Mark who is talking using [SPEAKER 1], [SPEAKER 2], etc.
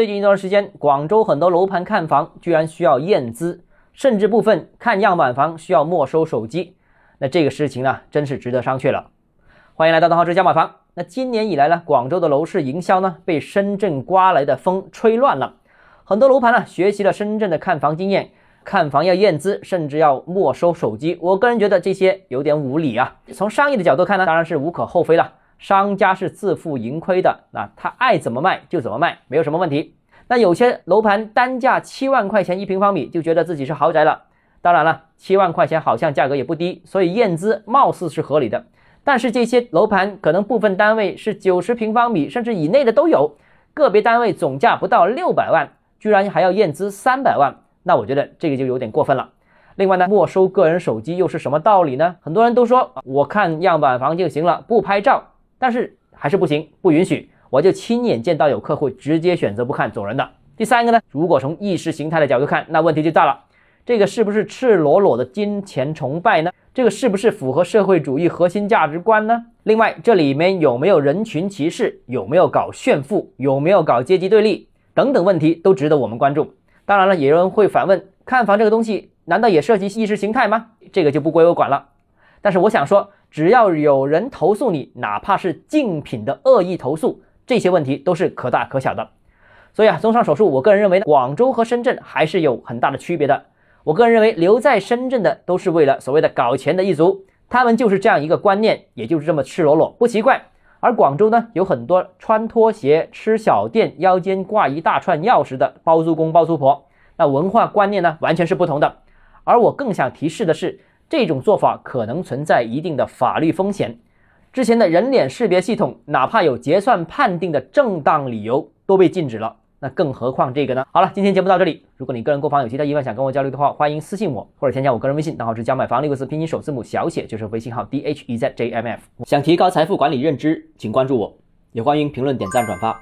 [SPEAKER 1] 最近一段时间，广州很多楼盘看房居然需要验资，甚至部分看样板房需要没收手机。那这个事情呢，真是值得商榷了。欢迎来到东浩之家买房。那今年以来呢，广州的楼市营销呢，被深圳刮来的风吹乱了。很多楼盘呢，学习了深圳的看房经验，看房要验资，甚至要没收手机。我个人觉得这些有点无理啊。从商业的角度看呢，当然是无可厚非了。商家是自负盈亏的，那他爱怎么卖就怎么卖，没有什么问题。那有些楼盘单价七万块钱一平方米，就觉得自己是豪宅了。当然了，七万块钱好像价格也不低，所以验资貌似是合理的。但是这些楼盘可能部分单位是九十平方米甚至以内的都有，个别单位总价不到六百万，居然还要验资三百万，那我觉得这个就有点过分了。另外呢，没收个人手机又是什么道理呢？很多人都说我看样板房就行了，不拍照。但是还是不行，不允许，我就亲眼见到有客户直接选择不看走人的。第三个呢，如果从意识形态的角度看，那问题就大了，这个是不是赤裸裸的金钱崇拜呢？这个是不是符合社会主义核心价值观呢？另外，这里面有没有人群歧视，有没有搞炫富，有没有搞阶级对立等等问题，都值得我们关注。当然了，也有人会反问，看房这个东西难道也涉及意识形态吗？这个就不归我管了。但是我想说。只要有人投诉你，哪怕是竞品的恶意投诉，这些问题都是可大可小的。所以啊，综上所述，我个人认为呢，广州和深圳还是有很大的区别的。我个人认为，留在深圳的都是为了所谓的搞钱的一族，他们就是这样一个观念，也就是这么赤裸裸，不奇怪。而广州呢，有很多穿拖鞋、吃小店、腰间挂一大串钥匙的包租公包租婆，那文化观念呢，完全是不同的。而我更想提示的是。这种做法可能存在一定的法律风险。之前的人脸识别系统，哪怕有结算判定的正当理由，都被禁止了，那更何况这个呢？好了，今天节目到这里。如果你个人购房有其他疑问，想跟我交流的话，欢迎私信我或者添加我个人微信，账号是加买房六个字拼音首字母小写就是微信号 d h e z j m f。想提高财富管理认知，请关注我，也欢迎评论、点赞、转发。